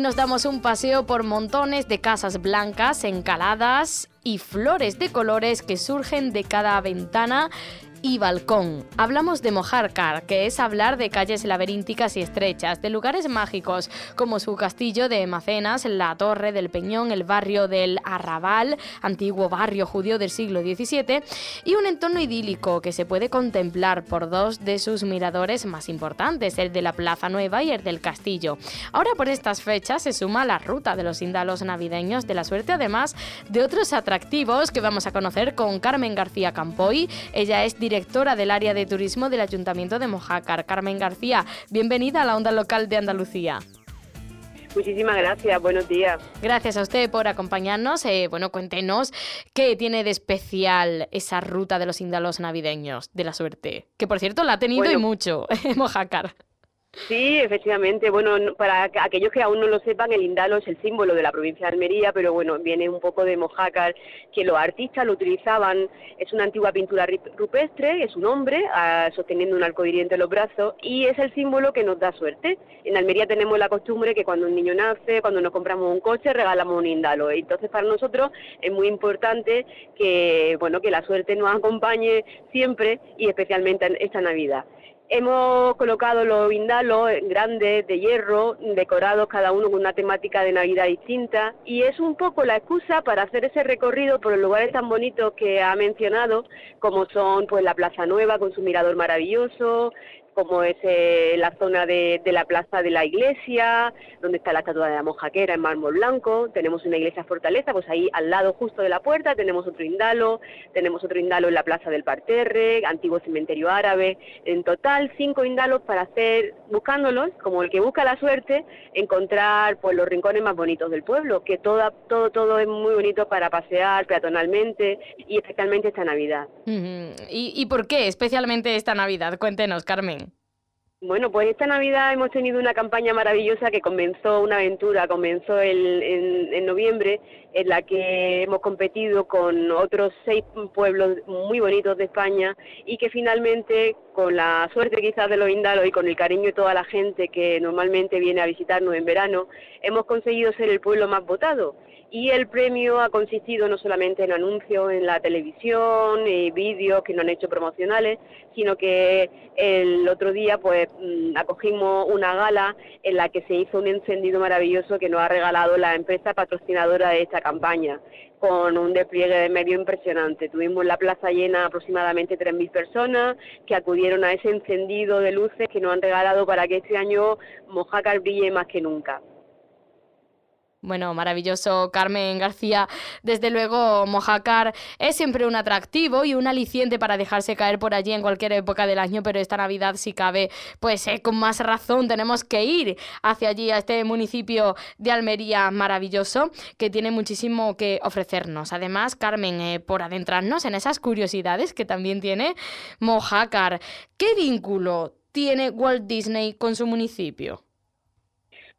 Nos damos un paseo por montones de casas blancas, encaladas y flores de colores que surgen de cada ventana y balcón. Hablamos de Mojarcar, que es hablar de calles laberínticas y estrechas, de lugares mágicos como su castillo de Macenas, la Torre del Peñón, el barrio del Arrabal, antiguo barrio judío del siglo XVII, y un entorno idílico que se puede contemplar por dos de sus miradores más importantes, el de la Plaza Nueva y el del Castillo. Ahora por estas fechas se suma la ruta de los indalos navideños de la suerte, además de otros atractivos que vamos a conocer con Carmen García Campoy. Ella es directora del área de turismo del Ayuntamiento de Mojácar. Carmen García, bienvenida a la onda local de Andalucía. Muchísimas gracias, buenos días. Gracias a usted por acompañarnos. Eh, bueno, cuéntenos qué tiene de especial esa ruta de los índalos navideños de la suerte, que por cierto la ha tenido y mucho Mojácar. Sí, efectivamente. Bueno, para aquellos que aún no lo sepan, el indalo es el símbolo de la provincia de Almería, pero bueno, viene un poco de Mojácar, que los artistas lo utilizaban. Es una antigua pintura rupestre, es un hombre ah, sosteniendo un arco entre los brazos y es el símbolo que nos da suerte. En Almería tenemos la costumbre que cuando un niño nace, cuando nos compramos un coche, regalamos un indalo. Entonces, para nosotros es muy importante que, bueno, que la suerte nos acompañe siempre y especialmente en esta Navidad. Hemos colocado los vindalos grandes de hierro, decorados cada uno con una temática de Navidad distinta, y es un poco la excusa para hacer ese recorrido por los lugares tan bonitos que ha mencionado, como son pues la Plaza Nueva con su mirador maravilloso, como es eh, la zona de, la plaza de la iglesia, donde está la estatua de la mojaquera en mármol blanco, tenemos una iglesia fortaleza, pues ahí al lado justo de la puerta tenemos otro indalo, tenemos otro indalo en la plaza del Parterre, antiguo cementerio árabe, en total cinco indalos para hacer, buscándolos, como el que busca la suerte, encontrar pues los rincones más bonitos del pueblo, que todo, todo, todo es muy bonito para pasear peatonalmente y especialmente esta Navidad. ¿Y, ¿Y por qué especialmente esta Navidad? Cuéntenos, Carmen. Bueno, pues esta Navidad hemos tenido una campaña maravillosa que comenzó, una aventura, comenzó en, noviembre, en la que hemos competido con otros seis pueblos muy bonitos de España y que finalmente, con la suerte quizás de los indalos y con el cariño de toda la gente que normalmente viene a visitarnos en verano, hemos conseguido ser el pueblo más votado. Y el premio ha consistido no solamente en anuncios en la televisión, y vídeos que nos han hecho promocionales, sino que el otro día pues acogimos una gala en la que se hizo un encendido maravilloso que nos ha regalado la empresa patrocinadora de esta campaña con un despliegue de medio impresionante. Tuvimos la plaza llena aproximadamente 3.000 personas que acudieron a ese encendido de luces que nos han regalado para que este año Mojácar brille más que nunca. Bueno, maravilloso Carmen García. Desde luego, Mojácar es siempre un atractivo y un aliciente para dejarse caer por allí en cualquier época del año, pero esta Navidad, si cabe, pues eh, con más razón tenemos que ir hacia allí, a este municipio de Almería maravilloso, que tiene muchísimo que ofrecernos. Además, Carmen, eh, por adentrarnos en esas curiosidades que también tiene Mojácar, ¿qué vínculo tiene Walt Disney con su municipio?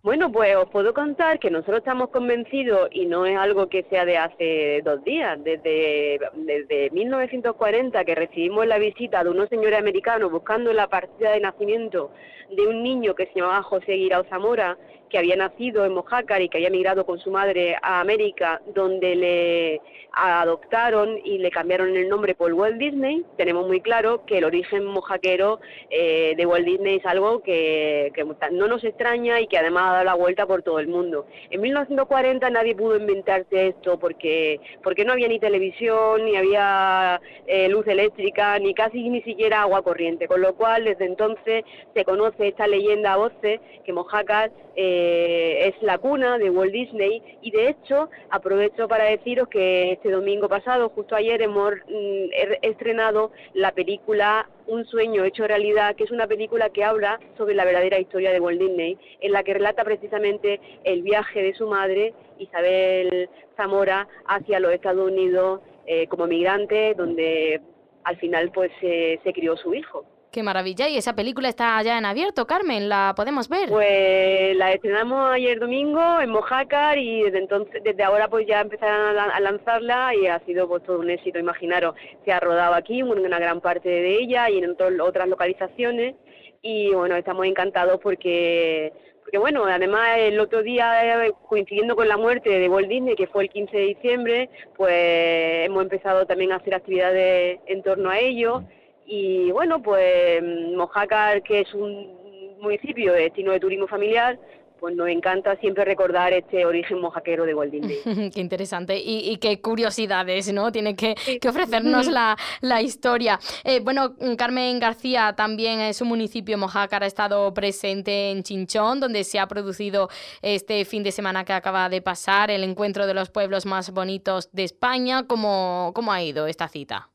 Bueno, pues os puedo contar que nosotros estamos convencidos, y no es algo que sea de hace dos días, desde, desde 1940 que recibimos la visita de unos señores americanos buscando la partida de nacimiento de un niño que se llamaba José Guirao Zamora, que había nacido en Mojácar y que había migrado con su madre a América, donde le adoptaron y le cambiaron el nombre por Walt Disney. Tenemos muy claro que el origen mojaquero eh, de Walt Disney es algo que, no nos extraña y que además dado la vuelta por todo el mundo. En 1940 nadie pudo inventarse esto porque, porque no había ni televisión, ni había eh, luz eléctrica, ni casi ni siquiera agua corriente, con lo cual desde entonces se conoce esta leyenda a voces que Mojácar eh, es la cuna de Walt Disney y de hecho aprovecho para deciros que este domingo pasado, justo ayer, hemos mm, estrenado la película Un sueño hecho realidad, que es una película que habla sobre la verdadera historia de Walt Disney, en la que relata precisamente el viaje de su madre, Isabel Zamora, hacia los Estados Unidos eh, como migrante, donde al final pues se crió su hijo. Qué maravilla. ¿Y esa película está ya en abierto, Carmen? ¿La podemos ver? Pues la estrenamos ayer domingo en Mojácar y desde entonces, desde ahora pues ya empezaron a, lanzarla y ha sido pues todo un éxito, imaginaros. Se ha rodado aquí una gran parte de ella y en otras localizaciones y bueno, estamos encantados porque porque bueno, además el otro día, eh, coincidiendo con la muerte de Walt Disney, que fue el 15 de diciembre, pues hemos empezado también a hacer actividades en torno a ello y bueno, pues Mojácar, que es un municipio de destino de turismo familiar, pues nos encanta siempre recordar este origen mojaquero de Walt qué interesante y, qué curiosidades, ¿no? Tiene que, ofrecernos la, historia. Eh, bueno, Carmen García también es un municipio mojácar, ha estado presente en Chinchón, donde se ha producido este fin de semana que acaba de pasar el encuentro de los pueblos más bonitos de España. ¿Cómo, cómo ha ido esta cita?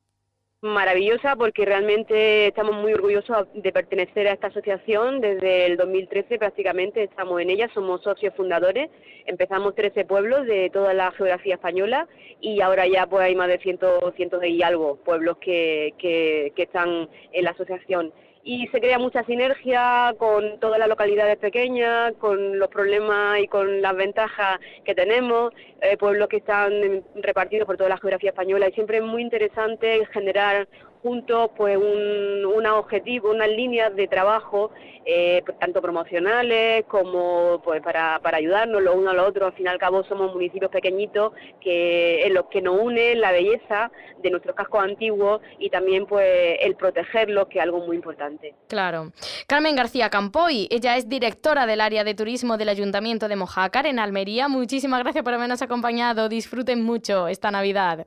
Maravillosa porque realmente estamos muy orgullosos de pertenecer a esta asociación. Desde el 2013 prácticamente estamos en ella, somos socios fundadores. Empezamos 13 pueblos de toda la geografía española y ahora ya pues hay más de cientos, cientos y algo pueblos que, que, que están en la asociación y se crea mucha sinergia con todas las localidades pequeñas, con los problemas y con las ventajas que tenemos, eh, pueblos que están repartidos por toda la geografía española y siempre es muy interesante generar juntos pues un, una objetivo, unas líneas de trabajo eh, tanto promocionales como pues para, para ayudarnos los unos a los otros. Al fin y al cabo somos municipios pequeñitos que en los que nos une la belleza de nuestros cascos antiguos y también pues el protegerlos, que es algo muy importante. Claro. Carmen García Campoy, ella es directora del área de turismo del Ayuntamiento de Mojácar en Almería. Muchísimas gracias por habernos acompañado. Disfruten mucho esta Navidad.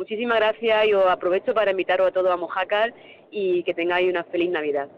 Muchísimas gracias y os aprovecho para invitaros a todos a Mojácar y que tengáis una feliz Navidad.